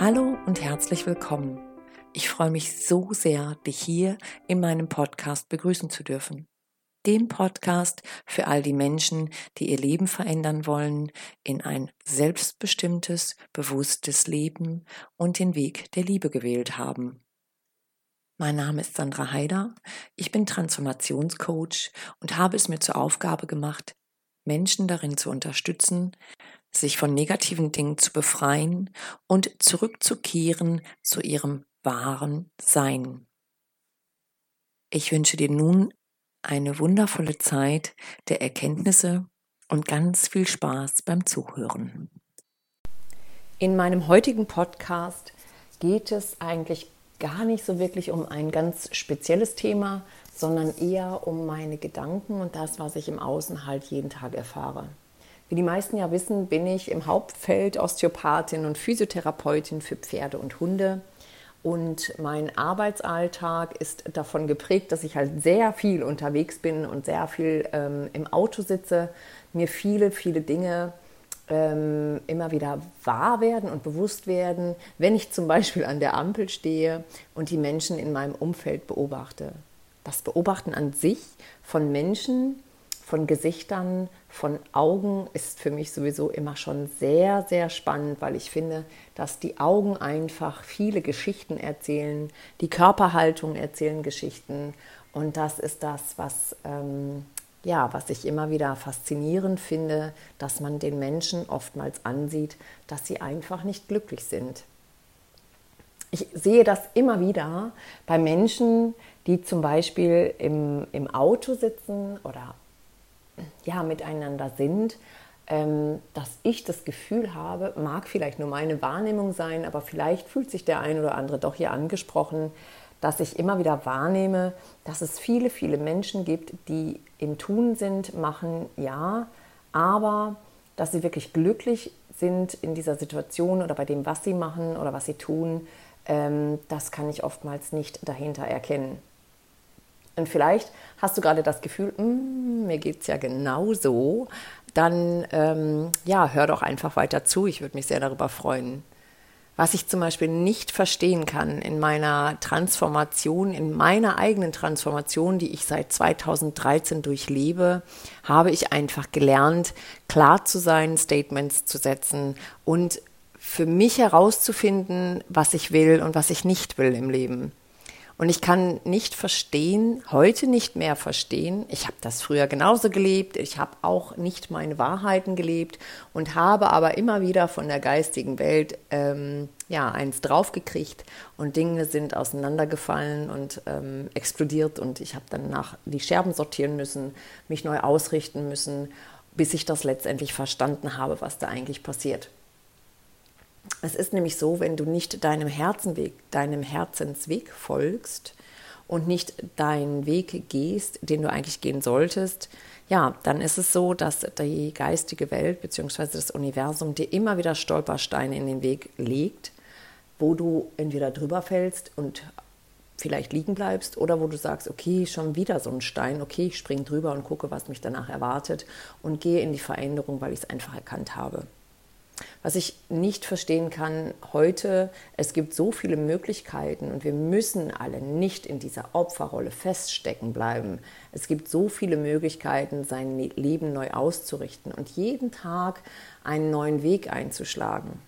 Hallo und herzlich willkommen. Ich freue mich so sehr, dich hier in meinem Podcast begrüßen zu dürfen. Dem Podcast für all die Menschen, die ihr Leben verändern wollen in ein selbstbestimmtes, bewusstes Leben und den Weg der Liebe gewählt haben. Mein Name ist Sandra Haider, ich bin Transformationscoach und habe es mir zur Aufgabe gemacht, Menschen darin zu unterstützen, sich von negativen Dingen zu befreien und zurückzukehren zu ihrem wahren Sein. Ich wünsche dir nun eine wundervolle Zeit der Erkenntnisse und ganz viel Spaß beim Zuhören. In meinem heutigen Podcast geht es eigentlich gar nicht so wirklich um ein ganz spezielles Thema, sondern eher um meine Gedanken und das, was ich im Außen halt jeden Tag erfahre. Wie die meisten ja wissen, bin ich im Hauptfeld Osteopathin und Physiotherapeutin für Pferde und Hunde. Und mein Arbeitsalltag ist davon geprägt, dass ich halt sehr viel unterwegs bin und sehr viel ähm, im Auto sitze, mir viele, viele Dinge ähm, immer wieder wahr werden und bewusst werden, wenn ich zum Beispiel an der Ampel stehe und die Menschen in meinem Umfeld beobachte das Beobachten an sich von Menschen, von Gesichtern, von Augen ist für mich sowieso immer schon sehr, sehr spannend, weil ich finde, dass die Augen einfach viele Geschichten erzählen, die Körperhaltung erzählen Geschichten und das ist das, was, ähm, ja, was ich immer wieder faszinierend finde, dass man den Menschen oftmals ansieht, dass sie einfach nicht glücklich sind. Ich sehe das immer wieder bei Menschen, die zum Beispiel im, im Auto sitzen oder ja, miteinander sind, ähm, dass ich das Gefühl habe, mag vielleicht nur meine Wahrnehmung sein, aber vielleicht fühlt sich der ein oder andere doch hier angesprochen, dass ich immer wieder wahrnehme, dass es viele, viele Menschen gibt, die im Tun sind, machen, ja, aber dass sie wirklich glücklich sind in dieser Situation oder bei dem, was sie machen oder was sie tun, ähm, das kann ich oftmals nicht dahinter erkennen. Und vielleicht hast du gerade das Gefühl, mm, mir geht es ja genauso, dann ähm, ja, hör doch einfach weiter zu. Ich würde mich sehr darüber freuen. Was ich zum Beispiel nicht verstehen kann in meiner Transformation, in meiner eigenen Transformation, die ich seit 2013 durchlebe, habe ich einfach gelernt, klar zu sein, Statements zu setzen und für mich herauszufinden, was ich will und was ich nicht will im Leben. Und ich kann nicht verstehen, heute nicht mehr verstehen. Ich habe das früher genauso gelebt. Ich habe auch nicht meine Wahrheiten gelebt und habe aber immer wieder von der geistigen Welt ähm, ja eins draufgekriegt und Dinge sind auseinandergefallen und ähm, explodiert und ich habe dann nach die Scherben sortieren müssen, mich neu ausrichten müssen, bis ich das letztendlich verstanden habe, was da eigentlich passiert. Es ist nämlich so, wenn du nicht deinem Herzenweg, deinem Herzensweg folgst und nicht deinen Weg gehst, den du eigentlich gehen solltest, ja, dann ist es so, dass die geistige Welt bzw. das Universum dir immer wieder Stolpersteine in den Weg legt, wo du entweder drüber fällst und vielleicht liegen bleibst oder wo du sagst, okay, schon wieder so ein Stein, okay, ich springe drüber und gucke, was mich danach erwartet und gehe in die Veränderung, weil ich es einfach erkannt habe. Was ich nicht verstehen kann heute, es gibt so viele Möglichkeiten und wir müssen alle nicht in dieser Opferrolle feststecken bleiben. Es gibt so viele Möglichkeiten, sein Leben neu auszurichten und jeden Tag einen neuen Weg einzuschlagen.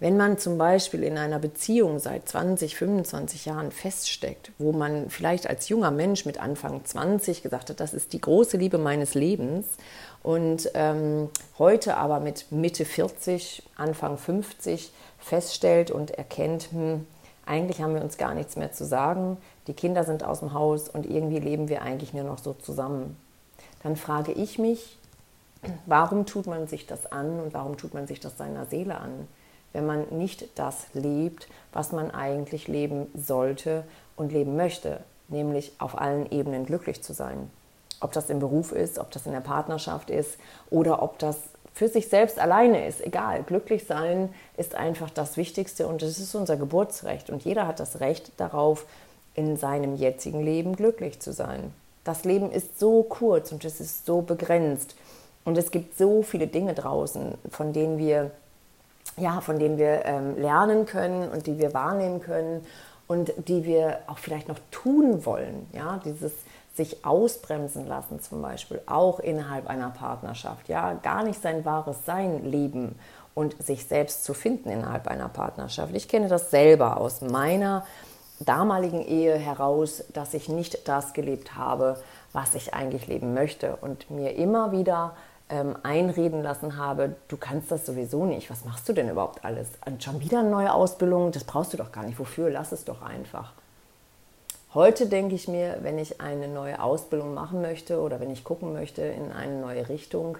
Wenn man zum Beispiel in einer Beziehung seit 20, 25 Jahren feststeckt, wo man vielleicht als junger Mensch mit Anfang 20 gesagt hat, das ist die große Liebe meines Lebens und ähm, heute aber mit Mitte 40, Anfang 50 feststellt und erkennt, hm, eigentlich haben wir uns gar nichts mehr zu sagen, die Kinder sind aus dem Haus und irgendwie leben wir eigentlich nur noch so zusammen. Dann frage ich mich, warum tut man sich das an und warum tut man sich das seiner Seele an? Wenn man nicht das lebt, was man eigentlich leben sollte und leben möchte, nämlich auf allen Ebenen glücklich zu sein. Ob das im Beruf ist, ob das in der Partnerschaft ist oder ob das für sich selbst alleine ist, egal. Glücklich sein ist einfach das Wichtigste und es ist unser Geburtsrecht und jeder hat das Recht darauf, in seinem jetzigen Leben glücklich zu sein. Das Leben ist so kurz und es ist so begrenzt und es gibt so viele Dinge draußen, von denen wir ja, von denen wir ähm, lernen können und die wir wahrnehmen können und die wir auch vielleicht noch tun wollen. Ja, dieses sich ausbremsen lassen zum Beispiel, auch innerhalb einer Partnerschaft. Ja, gar nicht sein wahres Sein leben und sich selbst zu finden innerhalb einer Partnerschaft. Ich kenne das selber aus meiner damaligen Ehe heraus, dass ich nicht das gelebt habe, was ich eigentlich leben möchte und mir immer wieder ähm, einreden lassen habe, du kannst das sowieso nicht, was machst du denn überhaupt alles? Und schon wieder eine neue Ausbildung, das brauchst du doch gar nicht, wofür? Lass es doch einfach. Heute denke ich mir, wenn ich eine neue Ausbildung machen möchte oder wenn ich gucken möchte in eine neue Richtung,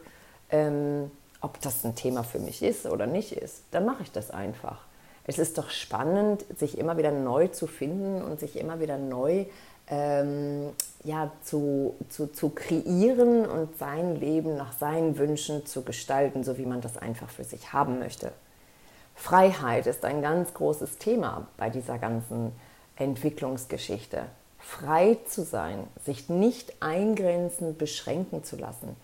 ähm, ob das ein Thema für mich ist oder nicht ist, dann mache ich das einfach. Es ist doch spannend, sich immer wieder neu zu finden und sich immer wieder neu ähm, ja, zu, zu, zu kreieren und sein Leben nach seinen Wünschen zu gestalten, so wie man das einfach für sich haben möchte. Freiheit ist ein ganz großes Thema bei dieser ganzen Entwicklungsgeschichte. Frei zu sein, sich nicht eingrenzen, beschränken zu lassen,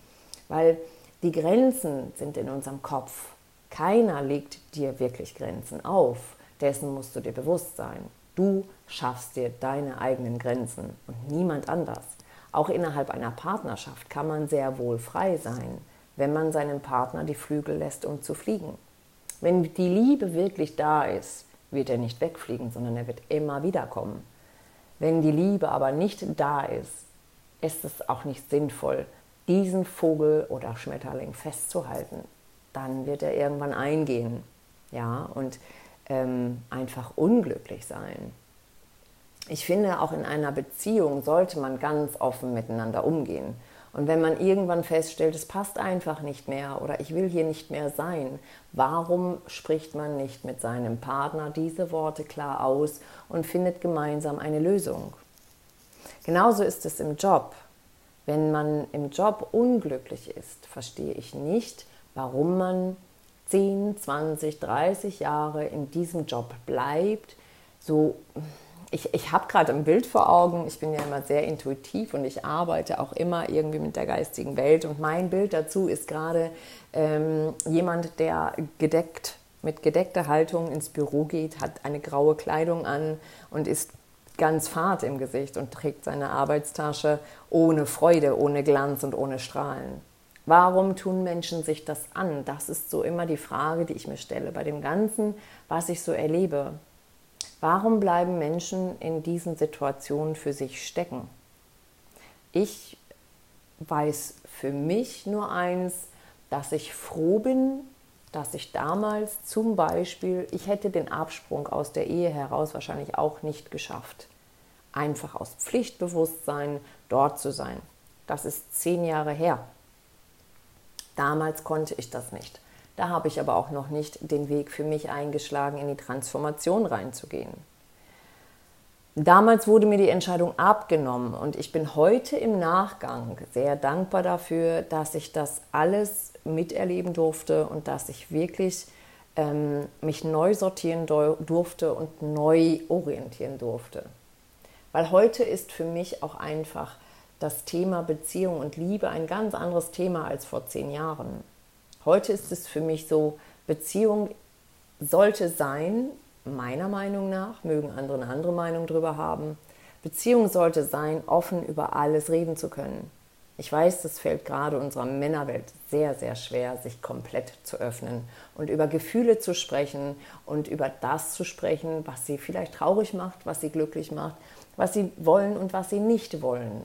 weil die Grenzen sind in unserem Kopf. Keiner legt dir wirklich Grenzen auf, dessen musst du dir bewusst sein. Du schaffst dir deine eigenen Grenzen und niemand anders. Auch innerhalb einer Partnerschaft kann man sehr wohl frei sein, wenn man seinem Partner die Flügel lässt, um zu fliegen. Wenn die Liebe wirklich da ist, wird er nicht wegfliegen, sondern er wird immer wieder kommen. Wenn die Liebe aber nicht da ist, ist es auch nicht sinnvoll, diesen Vogel oder Schmetterling festzuhalten. Dann wird er irgendwann eingehen, ja, und ähm, einfach unglücklich sein. Ich finde, auch in einer Beziehung sollte man ganz offen miteinander umgehen. Und wenn man irgendwann feststellt, es passt einfach nicht mehr oder ich will hier nicht mehr sein, warum spricht man nicht mit seinem Partner diese Worte klar aus und findet gemeinsam eine Lösung? Genauso ist es im Job. Wenn man im Job unglücklich ist, verstehe ich nicht, warum man 10, 20, 30 Jahre in diesem Job bleibt, so ich, ich habe gerade ein Bild vor Augen. Ich bin ja immer sehr intuitiv und ich arbeite auch immer irgendwie mit der geistigen Welt. Und mein Bild dazu ist gerade ähm, jemand, der gedeckt, mit gedeckter Haltung ins Büro geht, hat eine graue Kleidung an und ist ganz fad im Gesicht und trägt seine Arbeitstasche ohne Freude, ohne Glanz und ohne Strahlen. Warum tun Menschen sich das an? Das ist so immer die Frage, die ich mir stelle bei dem Ganzen, was ich so erlebe. Warum bleiben Menschen in diesen Situationen für sich stecken? Ich weiß für mich nur eins, dass ich froh bin, dass ich damals zum Beispiel, ich hätte den Absprung aus der Ehe heraus wahrscheinlich auch nicht geschafft. Einfach aus Pflichtbewusstsein dort zu sein. Das ist zehn Jahre her. Damals konnte ich das nicht. Da habe ich aber auch noch nicht den Weg für mich eingeschlagen, in die Transformation reinzugehen. Damals wurde mir die Entscheidung abgenommen und ich bin heute im Nachgang sehr dankbar dafür, dass ich das alles miterleben durfte und dass ich wirklich ähm, mich neu sortieren durfte und neu orientieren durfte. Weil heute ist für mich auch einfach das Thema Beziehung und Liebe ein ganz anderes Thema als vor zehn Jahren. Heute ist es für mich so, Beziehung sollte sein, meiner Meinung nach, mögen andere eine andere Meinung darüber haben, Beziehung sollte sein, offen über alles reden zu können. Ich weiß, das fällt gerade unserer Männerwelt sehr, sehr schwer, sich komplett zu öffnen und über Gefühle zu sprechen und über das zu sprechen, was sie vielleicht traurig macht, was sie glücklich macht, was sie wollen und was sie nicht wollen.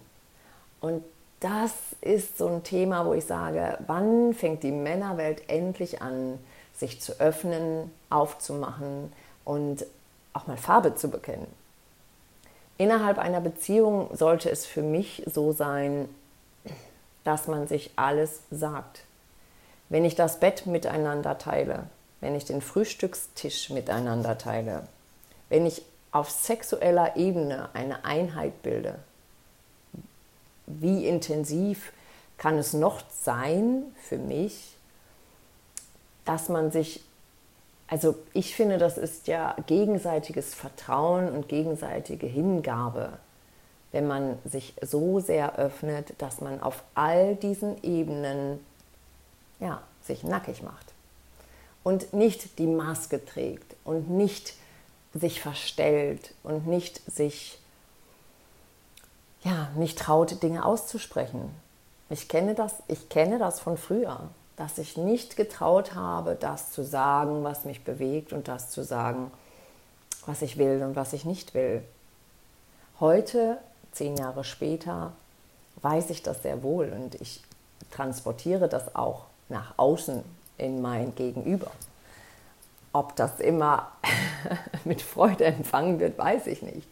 Und das ist so ein Thema, wo ich sage, wann fängt die Männerwelt endlich an, sich zu öffnen, aufzumachen und auch mal Farbe zu bekennen. Innerhalb einer Beziehung sollte es für mich so sein, dass man sich alles sagt. Wenn ich das Bett miteinander teile, wenn ich den Frühstückstisch miteinander teile, wenn ich auf sexueller Ebene eine Einheit bilde, wie intensiv kann es noch sein für mich, dass man sich, also ich finde, das ist ja gegenseitiges Vertrauen und gegenseitige Hingabe, wenn man sich so sehr öffnet, dass man auf all diesen Ebenen ja, sich nackig macht. und nicht die Maske trägt und nicht sich verstellt und nicht sich ja, nicht traut, Dinge auszusprechen. Ich kenne das, ich kenne das von früher, dass ich nicht getraut habe, das zu sagen, was mich bewegt und das zu sagen, was ich will und was ich nicht will. Heute, zehn Jahre später, weiß ich das sehr wohl und ich transportiere das auch nach außen in mein Gegenüber. Ob das immer mit Freude empfangen wird, weiß ich nicht.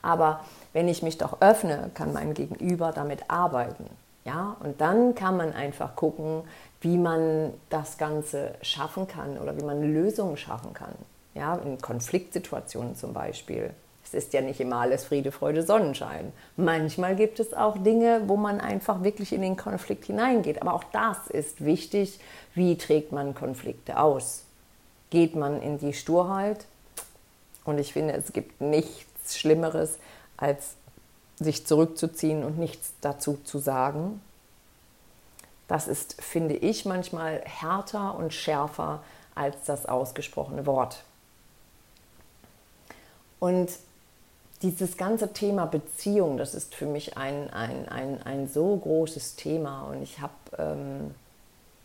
Aber wenn ich mich doch öffne, kann mein Gegenüber damit arbeiten. Ja? Und dann kann man einfach gucken, wie man das Ganze schaffen kann oder wie man Lösungen schaffen kann. Ja? In Konfliktsituationen zum Beispiel. Es ist ja nicht immer alles Friede, Freude, Sonnenschein. Manchmal gibt es auch Dinge, wo man einfach wirklich in den Konflikt hineingeht. Aber auch das ist wichtig. Wie trägt man Konflikte aus? Geht man in die Sturheit? Und ich finde, es gibt nichts Schlimmeres, als sich zurückzuziehen und nichts dazu zu sagen. Das ist, finde ich, manchmal härter und schärfer als das ausgesprochene Wort. Und dieses ganze Thema Beziehung, das ist für mich ein, ein, ein, ein so großes Thema. Und ich habe, ähm,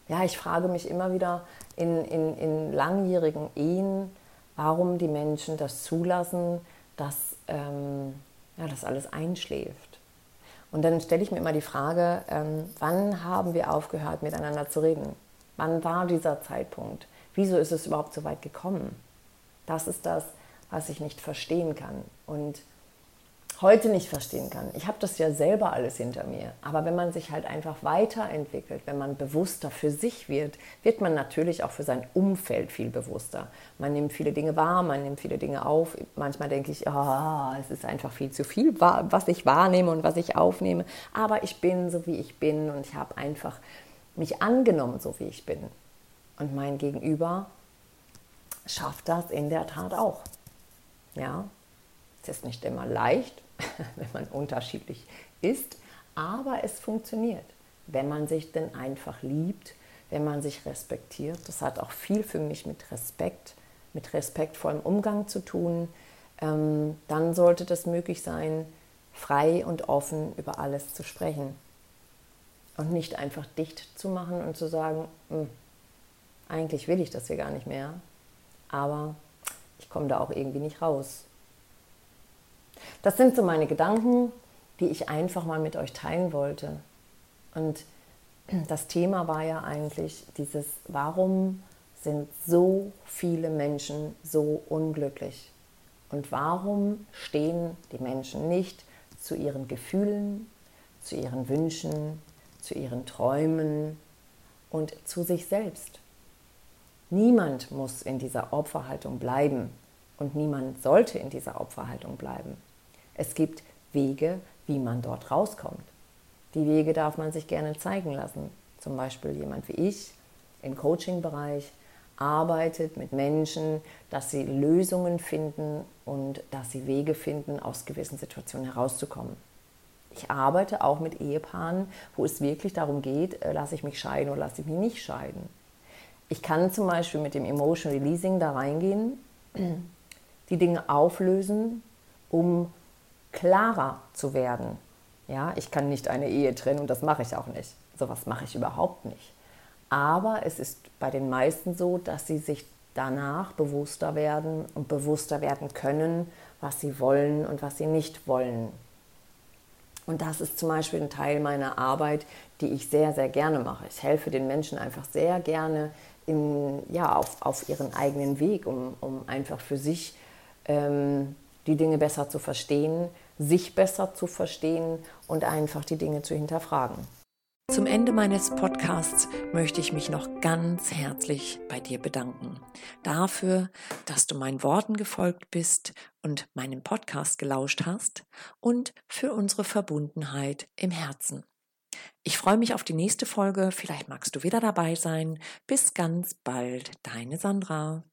ja, ich frage mich immer wieder in, in, in langjährigen Ehen, warum die Menschen das zulassen, dass ähm, ja, das alles einschläft. Und dann stelle ich mir immer die Frage, ähm, wann haben wir aufgehört, miteinander zu reden? Wann war dieser Zeitpunkt? Wieso ist es überhaupt so weit gekommen? Das ist das, was ich nicht verstehen kann. Und heute nicht verstehen kann. Ich habe das ja selber alles hinter mir. Aber wenn man sich halt einfach weiterentwickelt, wenn man bewusster für sich wird, wird man natürlich auch für sein Umfeld viel bewusster. Man nimmt viele Dinge wahr, man nimmt viele Dinge auf. Manchmal denke ich, oh, es ist einfach viel zu viel, was ich wahrnehme und was ich aufnehme. Aber ich bin so, wie ich bin und ich habe einfach mich angenommen, so wie ich bin. Und mein Gegenüber schafft das in der Tat auch. Ja, es ist nicht immer leicht, wenn man unterschiedlich ist, aber es funktioniert, wenn man sich denn einfach liebt, wenn man sich respektiert. Das hat auch viel für mich mit Respekt, mit respektvollem Umgang zu tun. Ähm, dann sollte das möglich sein, frei und offen über alles zu sprechen und nicht einfach dicht zu machen und zu sagen, hm, eigentlich will ich das hier gar nicht mehr, aber ich komme da auch irgendwie nicht raus. Das sind so meine Gedanken, die ich einfach mal mit euch teilen wollte. Und das Thema war ja eigentlich dieses, warum sind so viele Menschen so unglücklich? Und warum stehen die Menschen nicht zu ihren Gefühlen, zu ihren Wünschen, zu ihren Träumen und zu sich selbst? Niemand muss in dieser Opferhaltung bleiben und niemand sollte in dieser Opferhaltung bleiben. Es gibt Wege, wie man dort rauskommt. Die Wege darf man sich gerne zeigen lassen. Zum Beispiel jemand wie ich im Coaching-Bereich arbeitet mit Menschen, dass sie Lösungen finden und dass sie Wege finden, aus gewissen Situationen herauszukommen. Ich arbeite auch mit Ehepaaren, wo es wirklich darum geht, äh, lasse ich mich scheiden oder lasse ich mich nicht scheiden. Ich kann zum Beispiel mit dem Emotion Releasing da reingehen, die Dinge auflösen, um klarer zu werden. Ja, ich kann nicht eine Ehe trennen und das mache ich auch nicht. Sowas mache ich überhaupt nicht. Aber es ist bei den meisten so, dass sie sich danach bewusster werden und bewusster werden können, was sie wollen und was sie nicht wollen. Und das ist zum Beispiel ein Teil meiner Arbeit, die ich sehr, sehr gerne mache. Ich helfe den Menschen einfach sehr gerne in, ja, auf, auf ihren eigenen Weg, um, um einfach für sich ähm, die Dinge besser zu verstehen, sich besser zu verstehen und einfach die Dinge zu hinterfragen. Zum Ende meines Podcasts möchte ich mich noch ganz herzlich bei dir bedanken. Dafür, dass du meinen Worten gefolgt bist und meinem Podcast gelauscht hast und für unsere Verbundenheit im Herzen. Ich freue mich auf die nächste Folge. Vielleicht magst du wieder dabei sein. Bis ganz bald, deine Sandra.